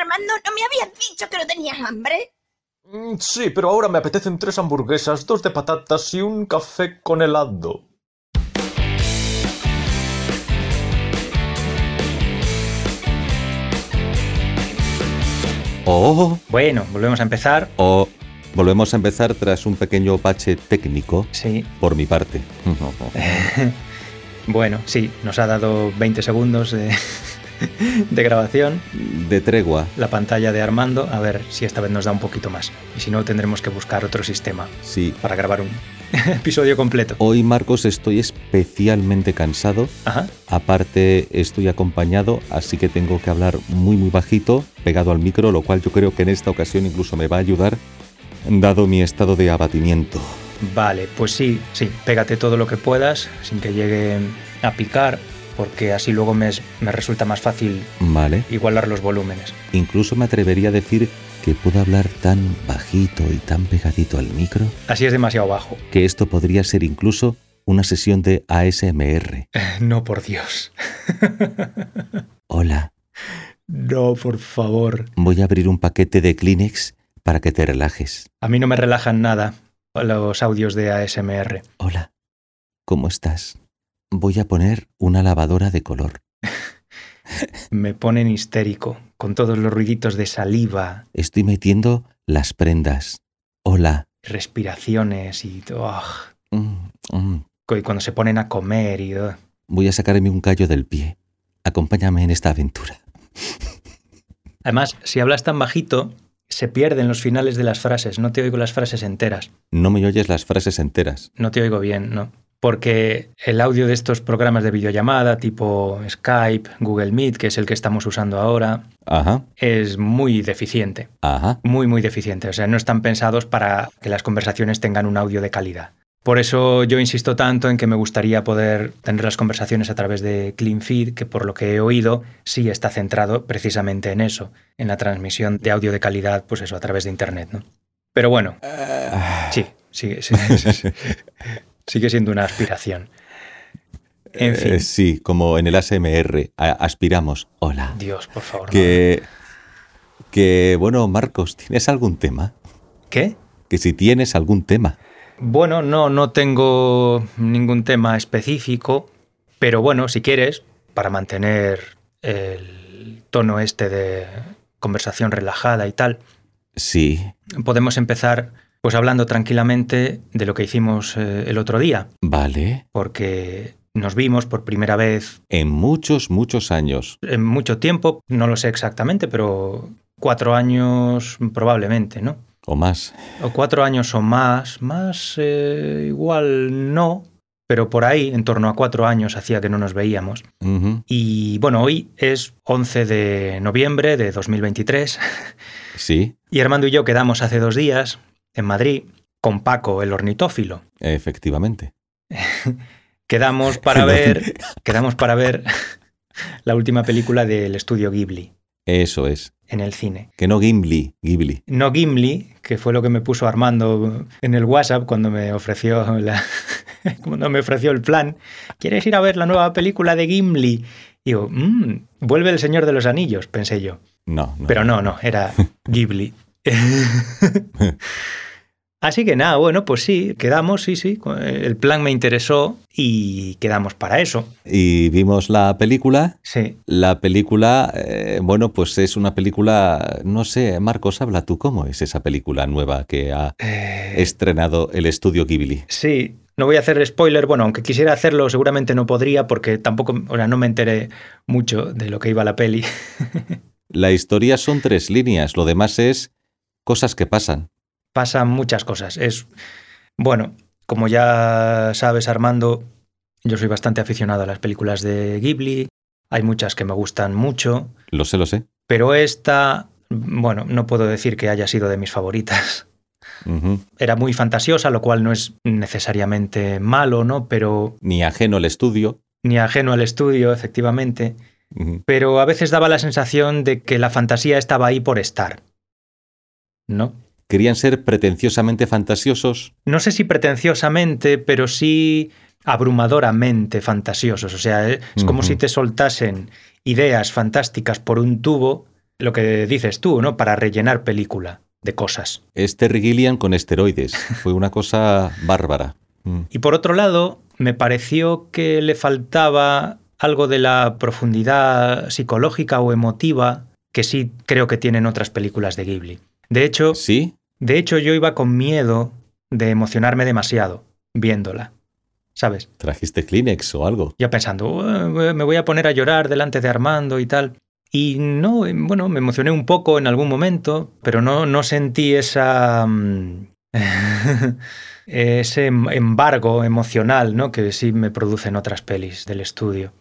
Armando, ¿no me habías dicho que no tenías hambre? Mm, Sí, pero ahora me apetecen tres hamburguesas, dos de patatas y un café con helado. Oh, Bueno, volvemos a empezar. oh. Volvemos a empezar tras un pequeño bache técnico Sí, por mi parte. bueno, sí, nos ha dado 20 segundos de, de grabación De tregua. la pantalla de Armando. A ver si esta vez nos da un poquito más. Y si no, tendremos que buscar otro sistema Sí. para grabar un episodio completo. Hoy, Marcos, estoy especialmente cansado. Ajá. Aparte, estoy acompañado, así que tengo que hablar muy, muy bajito, pegado al micro, lo cual yo creo que en esta ocasión incluso me va a ayudar, dado mi estado de abatimiento. Vale, pues sí, sí, pégate todo lo que puedas sin que llegue a picar, porque así luego me, es- me resulta más fácil Vale. igualar los volúmenes. Incluso me atrevería a decir que puedo hablar tan bajito y tan pegadito al micro Así es demasiado bajo. que esto podría ser incluso una sesión de ASMR. No, por Dios. Hola, No, por favor. voy a abrir un paquete de Kleenex para que te relajes. A mí no me relajan nada los audios de ASMR. Hola, ¿cómo estás? Voy a poner una lavadora de color. Me ponen histérico con todos los ruiditos de saliva, Estoy metiendo las prendas. Hola. respiraciones y, ugh, Mm, mm. y cuando se ponen a comer y... Voy a sacarme un callo del pie. Acompáñame en esta aventura. Además, si hablas tan bajito, se pierden los finales de las frases. No te oigo las frases enteras. No me oyes las frases enteras. No te oigo bien, ¿no? Porque el audio de estos programas de videollamada tipo Skype, Google Meet, que es el que estamos usando ahora, Ajá, es muy deficiente. ajá. Muy, muy deficiente. O sea, no están pensados para que las conversaciones tengan un audio de calidad. Por eso yo insisto tanto en que me gustaría poder tener las conversaciones a través de CleanFeed, que por lo que he oído sí está centrado precisamente en eso, en la transmisión de audio de calidad, pues eso, a través de Internet, ¿no? Pero bueno, sí, sigue, sí, sí, sí. sigue siendo una aspiración. En fin, Eh, sí, como en el ASMR. a- aspiramos. Hola. Dios, por favor. no. Que. Que, bueno, Marcos, ¿tienes algún tema? ¿Qué? Que si tienes algún tema. Bueno, no, no tengo ningún tema específico, pero bueno, si quieres, para mantener el tono este de conversación relajada y tal, Sí, podemos empezar pues hablando tranquilamente de lo que hicimos eh, el otro día, vale. porque nos vimos por primera vez En muchos, muchos años. en mucho tiempo, no lo sé exactamente, pero cuatro años probablemente, ¿no? O más. O cuatro años o más, más eh, igual no, pero por ahí, en torno a cuatro años, hacía que no nos veíamos. Y bueno, hoy es 11 de noviembre de 2023 Sí, y Armando y yo quedamos hace dos días en Madrid con Paco, el ornitófilo. efectivamente. Quedamos para ver, quedamos para ver la última película del estudio Ghibli Eso es. en el cine. Que no Gimli, Ghibli. No Gimli, que fue lo que me puso Armando en el WhatsApp cuando me ofreció la, cuando me ofreció el plan. ¿Quieres ir a ver la nueva película de Gimli? Y digo, "Mm, vuelve el Señor de los Anillos, pensé yo. No, no. Pero no, no, era Ghibli. Así que nada, bueno, pues sí, quedamos, sí, sí. El plan me interesó y quedamos para eso. Y vimos la película. Sí. La película, eh, bueno, pues es una película, no sé, Marcos, habla tú, ¿cómo es esa película nueva que ha Eh, estrenado el estudio Ghibli? Sí, no voy a hacer spoiler. Bueno, aunque quisiera hacerlo, seguramente no podría porque tampoco, o sea, no me enteré mucho de lo que iba la peli. La historia son tres líneas, lo demás es cosas que pasan. Pasan muchas cosas. Es, bueno, como ya sabes, Armando, yo soy bastante aficionado a las películas de Ghibli. Hay muchas que me gustan mucho, Lo sé, lo sé. pero esta, bueno, no puedo decir que haya sido de mis favoritas. Era muy fantasiosa, lo cual no es necesariamente malo, ¿no? Pero Ni ajeno al estudio. ni ajeno al estudio, efectivamente. Pero a veces daba la sensación de que la fantasía estaba ahí por estar. ¿No? Querían ser pretenciosamente fantasiosos. No sé si pretenciosamente, pero sí abrumadoramente fantasiosos. O sea, es como si te soltasen ideas fantásticas por un tubo lo que dices tú, ¿no? Para rellenar película de cosas. Es Terry Gilliam con esteroides. Fue una cosa bárbara. Mm. Y por otro lado, me pareció que le faltaba algo de la profundidad psicológica o emotiva que sí creo que tienen otras películas de Ghibli. De hecho, ¿Sí? de hecho yo iba con miedo de emocionarme demasiado viéndola. ¿Sabes? ¿Trajiste Kleenex o algo? Ya pensando, "Uh, me voy a poner a llorar delante de Armando y tal. Y no, eh, bueno, me emocioné un poco en algún momento, pero no, no sentí esa. mm, ese em- embargo emocional, ¿no? Que sí me producen otras pelis del estudio.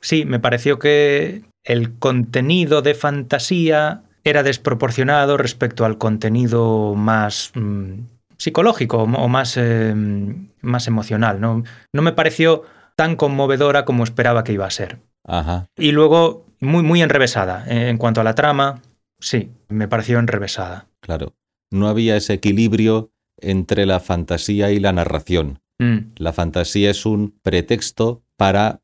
Sí, me pareció que el contenido de fantasía era desproporcionado respecto al contenido más mm, psicológico o más, eh, más emocional. ¿no? no me pareció tan conmovedora como esperaba que iba a ser. Ajá. Y luego, muy, muy enrevesada. Eh, En cuanto a la trama, sí, me pareció enrevesada. Claro. No había ese equilibrio entre la fantasía y la narración. Mm, La fantasía es un pretexto para...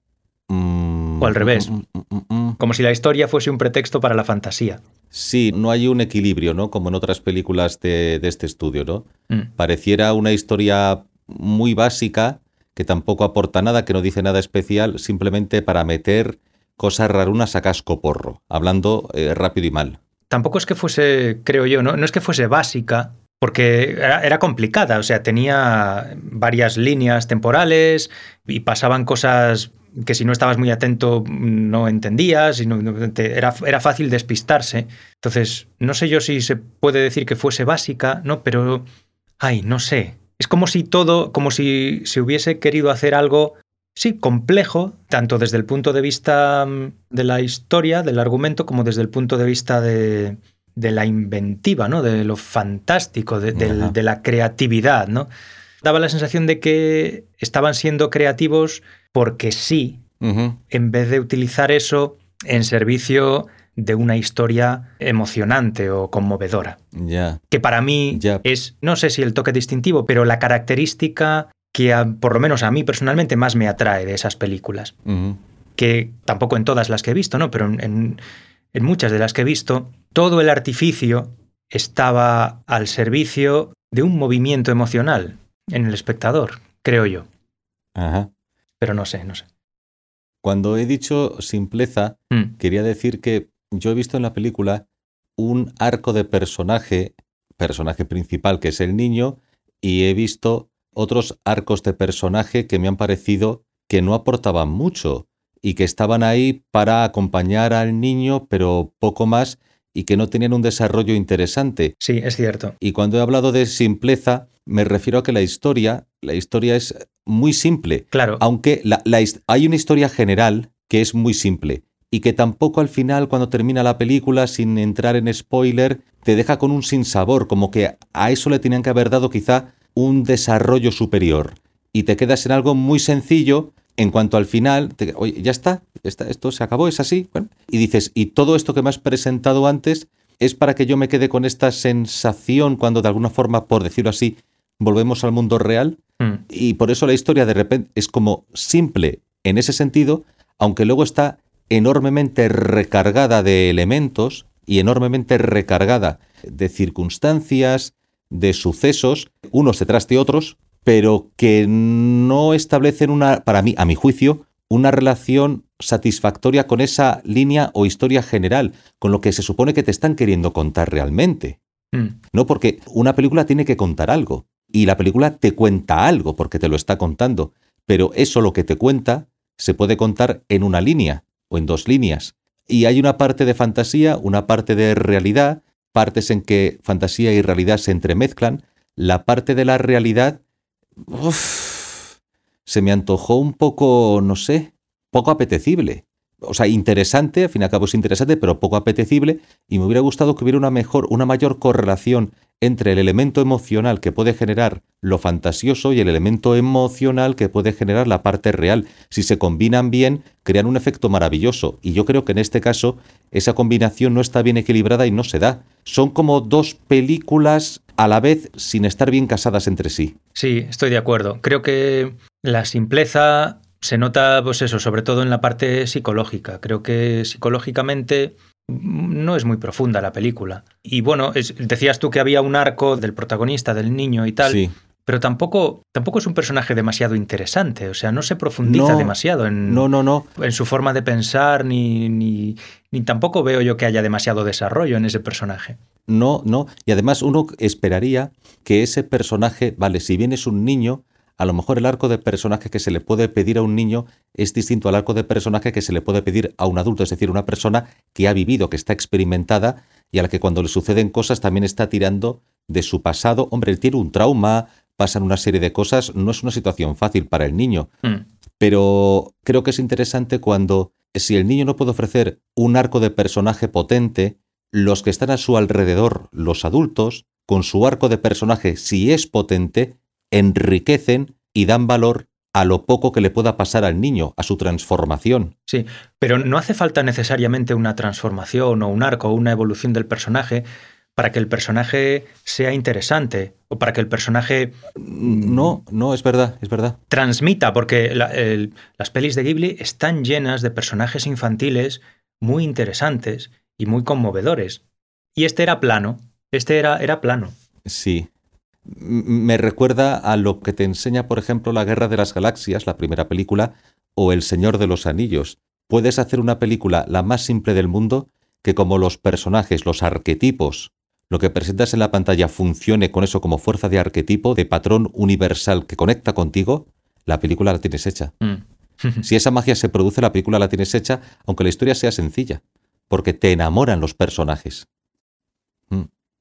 mm, O al revés. mm. Como si la historia fuese un pretexto para la fantasía. Sí, no hay un equilibrio, ¿no? Como en otras películas de, de este estudio, ¿no? Mm, Pareciera una historia muy básica, que tampoco aporta nada, que no dice nada especial, simplemente para meter cosas rarunas a casco porro, hablando eh, rápido y mal. tampoco es que fuese, creo yo, no, no es que fuese básica, porque era, era complicada, o sea, tenía varias líneas temporales y pasaban cosas que si no estabas muy atento no entendías, y no- no- te- era, era fácil despistarse. Entonces, no sé yo si se puede decir que fuese básica, ¿no? Pero, ay, no sé. Es como si todo, como si se hubiese querido hacer algo Sí, complejo, tanto desde el punto de vista mm, de la historia, del argumento, como desde el punto de vista de, de la inventiva, ¿no? De lo fantástico, de la creatividad, ¿no? Daba la sensación de que estaban siendo creativos porque sí, en vez de utilizar eso en servicio de una historia emocionante o conmovedora. Que para mí es, no sé si el toque distintivo, pero la característica que a- por lo menos a mí personalmente más me atrae de esas películas, que tampoco en todas las que he visto, ¿no? pero en, en- en muchas de las que he visto, todo el artificio estaba al servicio de un movimiento emocional en el espectador, creo yo, Ajá. pero no sé, no sé. Cuando he dicho simpleza, Mm, quería decir que yo he visto en la película un arco de personaje, personaje principal que es el niño, y he visto otros arcos de personaje que me han parecido que no aportaban mucho y que estaban ahí para acompañar al niño, pero poco más, y que no tenían un desarrollo interesante. Sí, es cierto. Y cuando he hablado de simpleza, me refiero a que la historia, la historia es muy simple, Claro, aunque la- hay una historia general que es muy simple y que tampoco al final, cuando termina la película, sin entrar en spoiler, te deja con un sinsabor, como que a eso le tenían que haber dado quizá un desarrollo superior. Y te quedas en algo muy sencillo en cuanto al final, te- oye, ya está, está, esto se acabó, es así. Bueno, y dices, y todo esto que me has presentado antes es para que yo me quede con esta sensación cuando de alguna forma, por decirlo así, volvemos al mundo real. Mm, Y por eso la historia de repente es como simple en ese sentido, aunque luego está enormemente recargada de elementos y enormemente recargada de circunstancias, de sucesos, unos detrás de otros, pero que no establecen una, para mí, a mi juicio, una relación satisfactoria con esa línea o historia general, con lo que se supone que te están queriendo contar realmente. mm, No, porque una película tiene que contar algo. Y la película te cuenta algo porque te lo está contando. Pero eso lo que te cuenta se puede contar en una línea o en dos líneas. Y hay una parte de fantasía, una parte de realidad, partes en que fantasía y realidad se entremezclan. La parte de la realidad se me antojó un poco, no sé, poco apetecible. O sea, interesante, al fin y al cabo es interesante, pero poco apetecible, y me hubiera gustado que hubiera una mejor, una mayor correlación entre el elemento emocional que puede generar lo fantasioso y el elemento emocional que puede generar la parte real. Si se combinan bien, crean un efecto maravilloso. Y yo creo que en este caso esa combinación no está bien equilibrada y no se da. Son como dos películas a la vez sin estar bien casadas entre sí. Sí, estoy de acuerdo. Creo que la simpleza se nota, pues eso, sobre todo en la parte psicológica. Creo que psicológicamente no es muy profunda la película. Y bueno, es- decías tú que había un arco del protagonista, del niño y tal, Sí. pero tampoco, tampoco es un personaje demasiado interesante, o sea, no se profundiza No, demasiado en, No, no, no. en su forma de pensar, ni, ni, ni tampoco veo yo que haya demasiado desarrollo en ese personaje. No, no. Y además uno esperaría que ese personaje, vale, si bien es un niño, a lo mejor el arco de personaje que se le puede pedir a un niño es distinto al arco de personaje que se le puede pedir a un adulto, es decir, una persona que ha vivido, que está experimentada y a la que cuando le suceden cosas también está tirando de su pasado. Hombre, él tiene un trauma, pasan una serie de cosas, no es una situación fácil para el niño. Mm, Pero creo que es interesante cuando, si el niño no puede ofrecer un arco de personaje potente, los que están a su alrededor, los adultos, con su arco de personaje, si es potente, enriquecen y dan valor a lo poco que le pueda pasar al niño, a su transformación. Sí, pero no hace falta necesariamente una transformación o un arco o una evolución del personaje para que el personaje sea interesante o para que el personaje No, no, es verdad, es verdad. transmita, porque la- el- las pelis de Ghibli están llenas de personajes infantiles muy interesantes y muy conmovedores. Y este era plano, este era, era plano. Sí. Me recuerda a lo que te enseña, por ejemplo, La Guerra de las Galaxias, la primera película, o El Señor de los Anillos. Puedes hacer una película la más simple del mundo que como los personajes, los arquetipos, lo que presentas en la pantalla funcione con eso como fuerza de arquetipo, de patrón universal que conecta contigo, la película la tienes hecha. Mm. Si esa magia se produce, la película la tienes hecha, aunque la historia sea sencilla, porque te enamoran los personajes.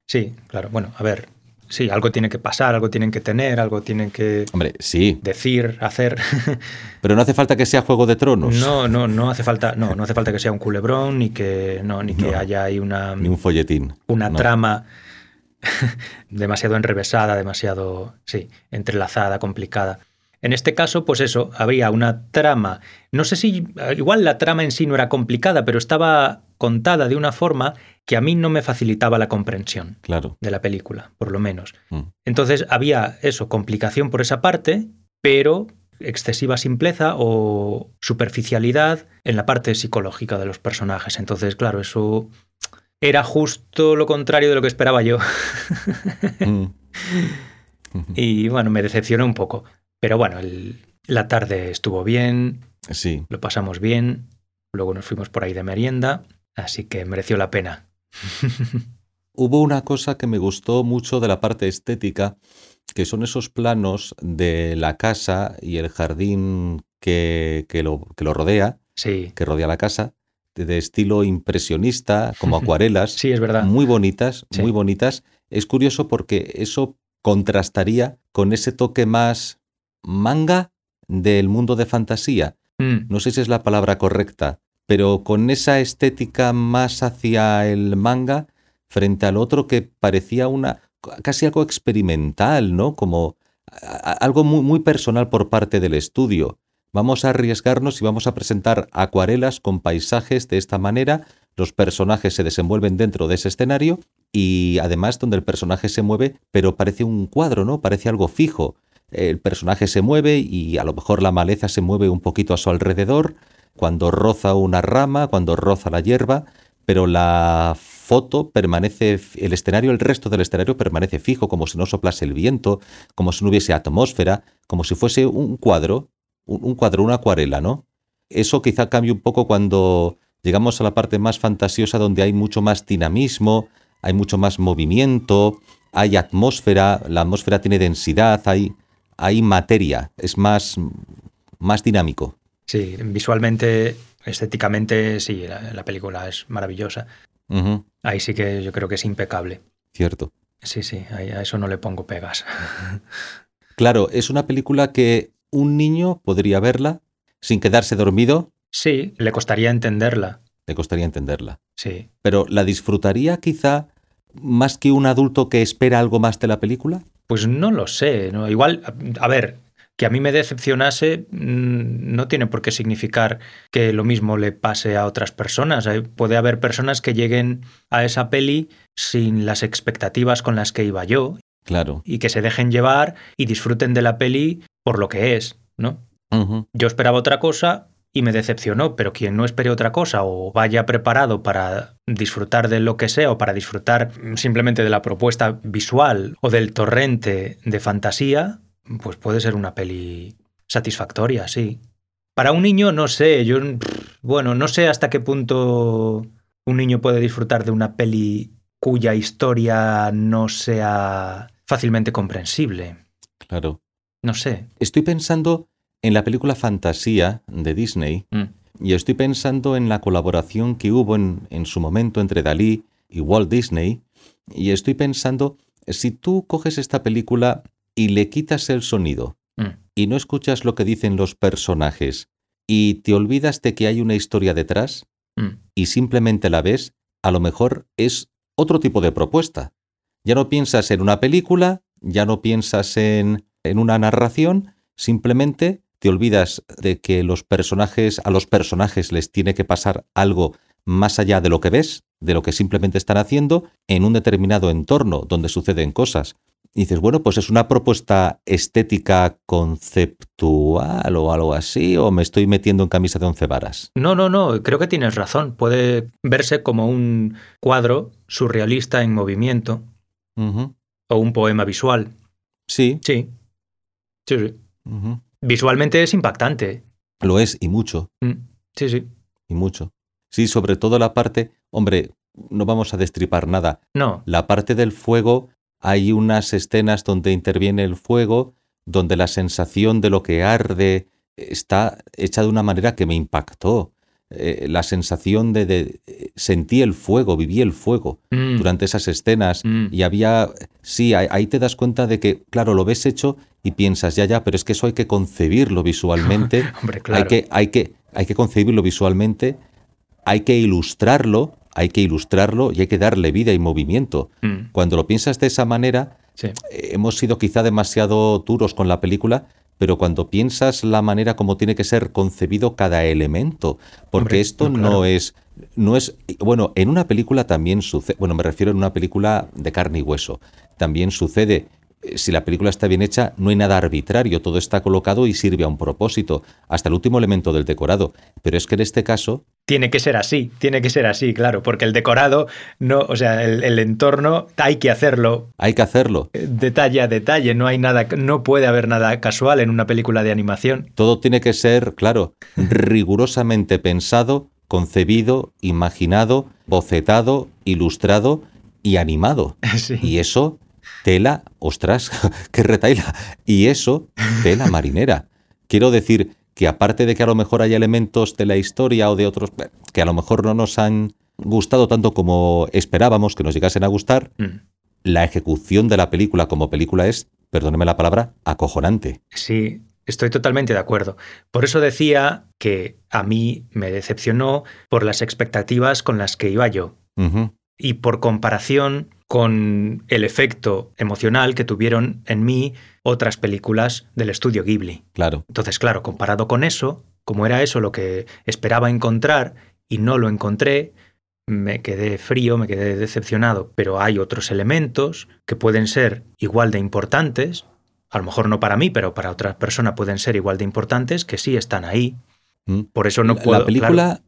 Sí, claro. Bueno, a ver, sí, algo tiene que pasar, algo tienen que tener, algo tienen que Hombre, sí, decir, hacer. pero no hace falta que sea Juego de Tronos. No, no, no hace falta, no, no hace falta que sea un culebrón ni que no, ni que No. haya ahí una, Ni un folletín. una no. trama demasiado enrevesada, demasiado, sí, entrelazada, complicada. En este caso, pues eso, había una trama, no sé si, igual la trama en sí no era complicada, pero estaba contada de una forma que a mí no me facilitaba la comprensión Claro. de la película, por lo menos. Mm. Entonces había eso, complicación por esa parte, pero excesiva simpleza o superficialidad en la parte psicológica de los personajes. Entonces, claro, eso era justo lo contrario de lo que esperaba yo. Mm. y bueno, me decepcionó un poco. Pero bueno, el- la tarde estuvo bien, Sí. lo pasamos bien, luego nos fuimos por ahí de merienda, así que mereció la pena. Hubo una cosa que me gustó mucho de la parte estética, que son esos planos de la casa y el jardín que, que lo, que lo rodea, Sí, que rodea la casa, de, de estilo impresionista, como acuarelas, sí, es verdad. muy bonitas, Sí. muy bonitas. Es curioso porque eso contrastaría con ese toque más manga del mundo de fantasía. Mm, no sé si es la palabra correcta, pero con esa estética más hacia el manga frente al otro que parecía una casi algo experimental, ¿no? Como a- a- algo muy, muy personal por parte del estudio. Vamos a arriesgarnos y vamos a presentar acuarelas con paisajes de esta manera. Los personajes se desenvuelven dentro de ese escenario y además donde el personaje se mueve, pero parece un cuadro, ¿no? Parece algo fijo. El personaje se mueve y a lo mejor la maleza se mueve un poquito a su alrededor, cuando roza una rama, cuando roza la hierba, pero la foto permanece, el escenario, el resto del escenario permanece fijo, como si no soplase el viento, como si no hubiese atmósfera, como si fuese un cuadro, un, cuadro, una acuarela, ¿no? Eso quizá cambie un poco cuando llegamos a la parte más fantasiosa, donde hay mucho más dinamismo, hay mucho más movimiento, hay atmósfera, la atmósfera tiene densidad, hay, hay materia, es más, más dinámico. Sí, visualmente, estéticamente, sí, la, la película es maravillosa. Ahí sí que yo creo que es impecable. cierto. Sí, sí, a eso no le pongo pegas. Claro, es una película que un niño podría verla sin quedarse dormido, Sí, le costaría entenderla. le costaría entenderla. Sí. Pero ¿la disfrutaría quizá más que un adulto que espera algo más de la película? Pues no lo sé. ¿no? Igual, a, ver, que a mí me decepcionase mm, no tiene por qué significar que lo mismo le pase a otras personas. Puede haber personas que lleguen a esa peli sin las expectativas con las que iba yo Claro. y que se dejen llevar y disfruten de la peli por lo que es, ¿no? Yo esperaba otra cosa y me decepcionó, pero quien no espere otra cosa o vaya preparado para disfrutar de lo que sea o para disfrutar simplemente de la propuesta visual o del torrente de fantasía, pues puede ser una peli satisfactoria, sí. Para un niño, no sé, yo, bueno, no sé hasta qué punto un niño puede disfrutar de una peli cuya historia no sea fácilmente comprensible. Claro. No sé. Estoy pensando en la película Fantasía de Disney Mm. y estoy pensando en la colaboración que hubo en, en su momento entre Dalí y Walt Disney y estoy pensando, si tú coges esta película y le quitas el sonido Mm. y no escuchas lo que dicen los personajes y te olvidas de que hay una historia detrás Mm. y simplemente la ves, a lo mejor es otro tipo de propuesta. Ya no piensas en una película, ya no piensas en, en una narración, simplemente te olvidas de que los personajes, a los personajes les tiene que pasar algo más allá de lo que ves, de lo que simplemente están haciendo, en un determinado entorno donde suceden cosas. Y dices, bueno, pues es una propuesta estética conceptual o algo así, o me estoy metiendo en camisa de once varas. No, no, no, creo que tienes razón. Puede verse como un cuadro surrealista en movimiento o un poema visual. Sí, Sí. Sí, sí. Visualmente es impactante. lo es y mucho. Mm, Sí, sí. y mucho. Sí, sobre todo la parte, hombre, no vamos a destripar nada. No. La parte del fuego, hay unas escenas donde interviene el fuego, donde la sensación de lo que arde está hecha de una manera que me impactó. Eh, la sensación de, de- sentí el fuego, viví el fuego Mm, durante esas escenas mm. y había, sí, ahí, ahí te das cuenta de que, claro, lo ves hecho y piensas, ya, ya, pero es que eso hay que concebirlo visualmente Hombre, claro. hay, que, hay, que, hay que concebirlo visualmente, hay que ilustrarlo, hay que ilustrarlo y hay que darle vida y movimiento. Mm, Cuando lo piensas de esa manera, sí. eh, hemos sido quizá demasiado duros con la película, pero cuando piensas la manera como tiene que ser concebido cada elemento, porque Hombre, esto no, no es no es bueno, en una película también sucede, bueno, me refiero en una película de carne y hueso. También sucede eh, si la película está bien hecha, no hay nada arbitrario, todo está colocado y sirve a un propósito, hasta el último elemento del decorado. Pero es que en este caso, Tiene que ser así, tiene que ser así, claro, porque el decorado, no, o sea, el, el entorno hay que hacerlo hay que hacerlo. eh, detalle a detalle, no hay nada, no puede haber nada casual en una película de animación. Todo tiene que ser, claro, rigurosamente pensado, concebido, imaginado, bocetado, ilustrado y animado. Sí. Y eso, tela, ostras, qué retaila. Y eso, tela marinera. Quiero decir que aparte de que a lo mejor hay elementos de la historia o de otros que a lo mejor no nos han gustado tanto como esperábamos que nos llegasen a gustar, Mm. la ejecución de la película como película es, perdóneme la palabra, acojonante. Sí, estoy totalmente de acuerdo. Por eso decía que a mí me decepcionó por las expectativas con las que iba yo. Y por comparación con el efecto emocional que tuvieron en mí otras películas del estudio Ghibli. Claro. Entonces, claro, comparado con eso, como era eso lo que esperaba encontrar y no lo encontré, me quedé frío, me quedé decepcionado, pero hay otros elementos que pueden ser igual de importantes, a lo mejor no para mí, pero para otra persona pueden ser igual de importantes, que sí están ahí. Mm. Por eso no puedo... la película...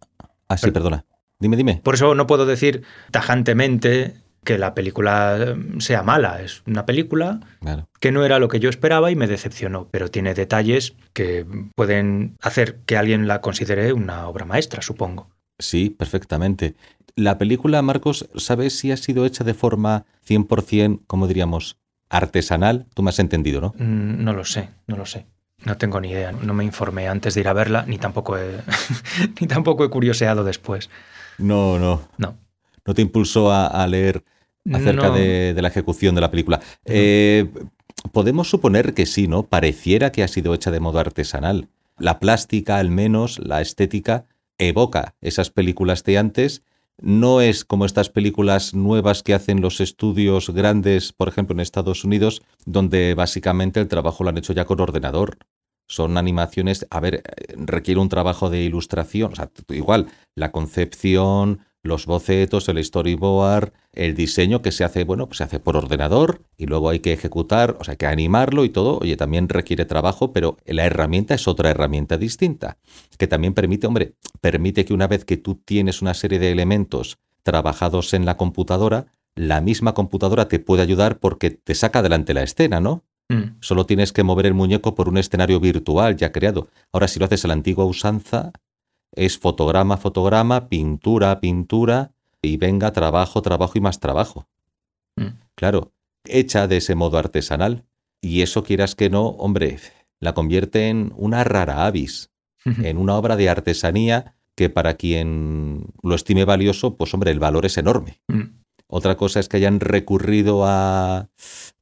Ah, sí, perdona. Dime, dime. Por eso no puedo decir tajantemente que la película sea mala. Es una película Claro. que no era lo que yo esperaba y me decepcionó, pero tiene detalles que pueden hacer que alguien la considere una obra maestra, supongo. Sí, perfectamente. La película, Marcos, ¿sabes si ha sido hecha de forma 100%, como diríamos, artesanal? Tú me has entendido, ¿no? Mm, No lo sé, no lo sé. No tengo ni idea, no me informé antes de ir a verla, ni tampoco he, ni tampoco he curioseado después. No, no. No. No te impulsó a, a leer acerca No. de, de la ejecución de la película. Eh, podemos suponer que sí, ¿no? Pareciera que ha sido hecha de modo artesanal. La plástica, al menos, la estética, evoca esas películas de antes. No es como estas películas nuevas que hacen los estudios grandes, por ejemplo, en Estados Unidos, donde básicamente el trabajo lo han hecho ya con ordenador. Son animaciones, a ver, requiere un trabajo de ilustración, o sea, igual, la concepción, los bocetos, el storyboard, el diseño que se hace, bueno, pues se hace por ordenador y luego hay que ejecutar, o sea, hay que animarlo y todo. Oye, también requiere trabajo, pero la herramienta es otra herramienta distinta, que también permite, hombre, permite que una vez que tú tienes una serie de elementos trabajados en la computadora, la misma computadora te puede ayudar porque te saca adelante la escena, ¿no? Mm. Solo tienes que mover el muñeco por un escenario virtual ya creado. Ahora, si lo haces a la antigua usanza, es fotograma, fotograma, pintura, pintura, y venga trabajo, trabajo y más trabajo. Mm. Claro, hecha de ese modo artesanal. Y eso quieras que no, hombre, la convierte en una rara avis, en una obra de artesanía que para quien lo estime valioso, pues hombre, el valor es enorme. Mm. Otra cosa es que hayan recurrido a,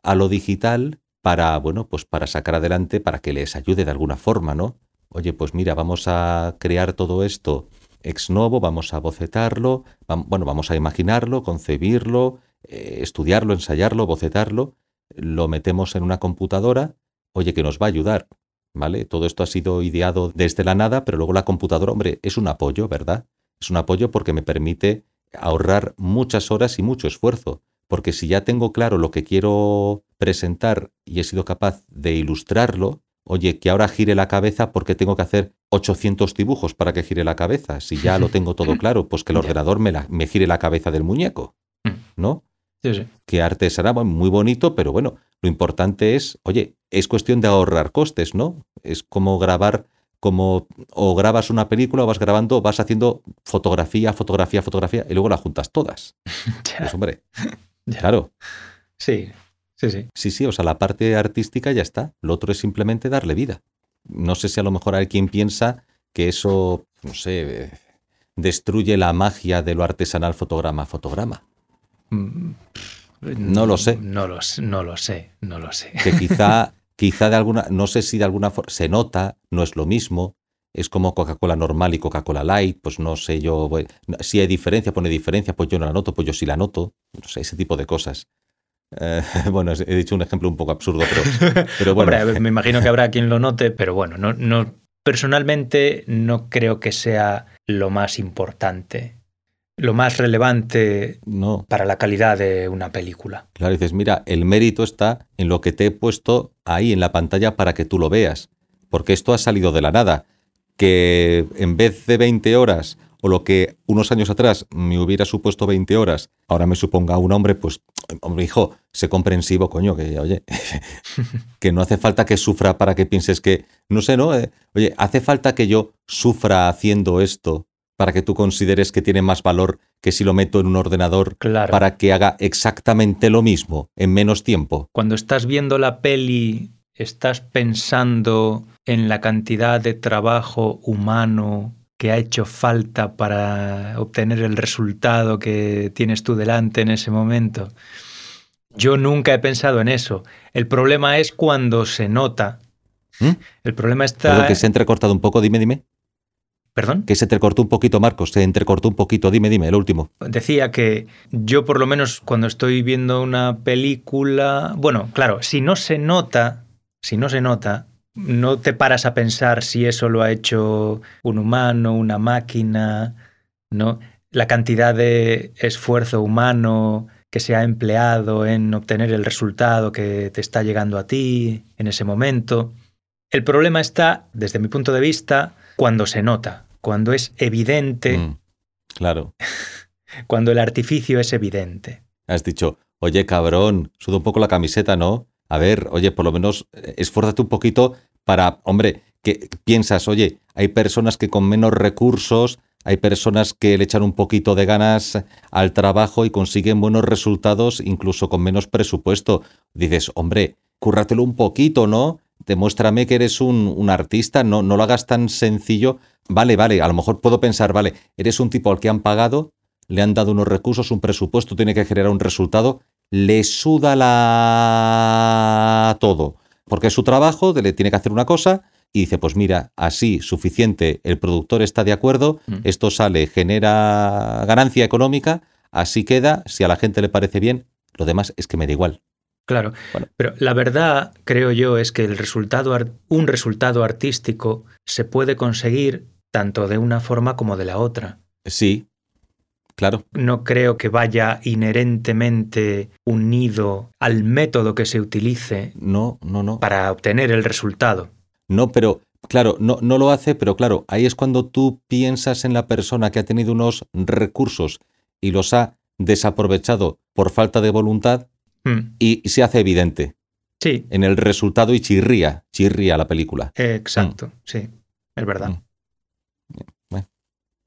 a lo digital para, bueno, pues para sacar adelante, para que les ayude de alguna forma, ¿no? Oye, pues mira, vamos a crear todo esto ex novo, vamos a bocetarlo, bueno, vamos a imaginarlo, concebirlo, eh, estudiarlo, ensayarlo, bocetarlo, lo metemos en una computadora, oye, que nos va a ayudar, ¿vale? Todo esto ha sido ideado desde la nada, pero luego la computadora, hombre, es un apoyo, ¿verdad? Es un apoyo porque me permite ahorrar muchas horas y mucho esfuerzo, porque si ya tengo claro lo que quiero presentar y he sido capaz de ilustrarlo, oye, que ahora gire la cabeza porque tengo que hacer 800 dibujos para que gire la cabeza. Si ya lo tengo todo claro, pues que el ordenador me, la- me gire la cabeza del muñeco, Mm. ¿no? Sí, sí. Que artesana, bueno, muy bonito, pero bueno, lo importante es, oye, es cuestión de ahorrar costes, ¿no? Es como grabar, como o grabas una película o vas grabando, vas haciendo fotografía, fotografía, fotografía y luego la juntas todas. Ya, Pues hombre, ya. claro, Sí, sí, sí. sí, sí, o sea, la parte artística ya está, lo otro es simplemente darle vida. No sé si a lo mejor hay quien piensa que eso, no sé, destruye la magia de lo artesanal fotograma a fotograma. Mm, No lo sé. No lo, no lo sé, no lo sé. que quizá, quizá de alguna, no sé si de alguna forma se nota, no es lo mismo, es como Coca-Cola normal y Coca-Cola light, pues no sé yo, voy- si hay diferencia, pone diferencia, pues yo no la noto, pues yo sí la noto, no sé, ese tipo de cosas. Eh, bueno, he dicho un ejemplo un poco absurdo, pero, pero bueno, Hombre, me imagino que habrá quien lo note, pero bueno, no, no, personalmente no creo que sea lo más importante, lo más relevante no, para la calidad de una película. claro, dices, mira, el mérito está en lo que te he puesto ahí en la pantalla para que tú lo veas, porque esto ha salido de la nada, que en vez de 20 horas o lo que unos años atrás me hubiera supuesto 20 horas, ahora me suponga un hombre, pues, hombre, hijo, sé comprensivo, coño, que, oye, que no hace falta que sufra para que pienses que, no sé, ¿no? Eh, oye, hace falta que yo sufra haciendo esto para que tú consideres que tiene más valor que si lo meto en un ordenador Claro. para que haga exactamente lo mismo en menos tiempo. Cuando estás viendo la peli, estás pensando en la cantidad de trabajo humano que ha hecho falta para obtener el resultado que tienes tú delante en ese momento. Yo nunca he pensado en eso. El problema es cuando se nota. ¿Mm? El problema está... Perdón, que se ha entrecortado un poco, dime, dime. ¿Perdón? Que se entrecortó un poquito, Marcos, se entrecortó un poquito, dime, dime, el último. Decía que yo por lo menos cuando estoy viendo una película, bueno, claro, si no se nota, si no se nota, no te paras a pensar si eso lo ha hecho un humano, una máquina, ¿no? La cantidad de esfuerzo humano que se ha empleado en obtener el resultado que te está llegando a ti en ese momento. El problema está, desde mi punto de vista, cuando se nota, cuando es evidente Mm, claro. cuando el artificio es evidente. Has dicho, oye, cabrón, suda un poco la camiseta, ¿no? A ver, oye, por lo menos eh, esfuérzate un poquito para, hombre, que piensas, oye, hay personas que con menos recursos, hay personas que le echan un poquito de ganas al trabajo y consiguen buenos resultados incluso con menos presupuesto. Dices, hombre, cúrratelo un poquito, ¿no? Demuéstrame que eres un, un artista, no, no lo hagas tan sencillo. Vale, vale, a lo mejor puedo pensar, vale, eres un tipo al que han pagado, le han dado unos recursos, un presupuesto, tiene que generar un resultado, le suda la todo, porque es su trabajo, le tiene que hacer una cosa y dice, pues mira, así suficiente, el productor está de acuerdo, Mm. esto sale, genera ganancia económica, así queda, si a la gente le parece bien, lo demás es que me da igual. Claro, Bueno. pero la verdad, creo yo, es que el resultado, un resultado artístico se puede conseguir tanto de una forma como de la otra. Sí, Claro. No creo que vaya inherentemente unido al método que se utilice No, no, no. para obtener el resultado. No, pero claro, no, no lo hace, pero claro, ahí es cuando tú piensas en la persona que ha tenido unos recursos y los ha desaprovechado por falta de voluntad Hmm. y se hace evidente Sí, en el resultado y chirría, chirría la película. exacto, sí, es verdad. Mm.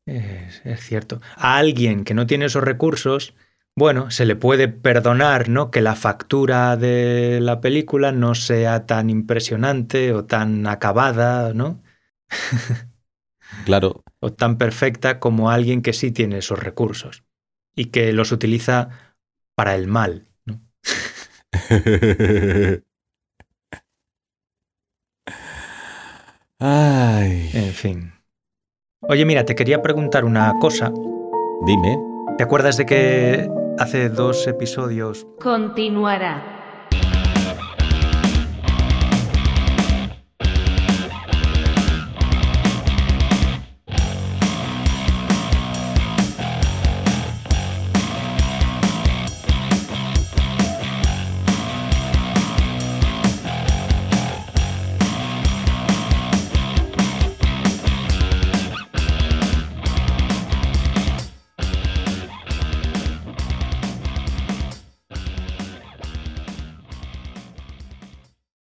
Es, es cierto. A alguien que no tiene esos recursos, bueno, se le puede perdonar, ¿no? Que la factura de la película no sea tan impresionante o tan acabada, ¿no? Claro, O tan perfecta como alguien que sí tiene esos recursos y que los utiliza para el mal, ¿no? Ay, En fin. Oye, mira, te quería preguntar una cosa. dime. ¿Te acuerdas de que hace dos episodios Continuará.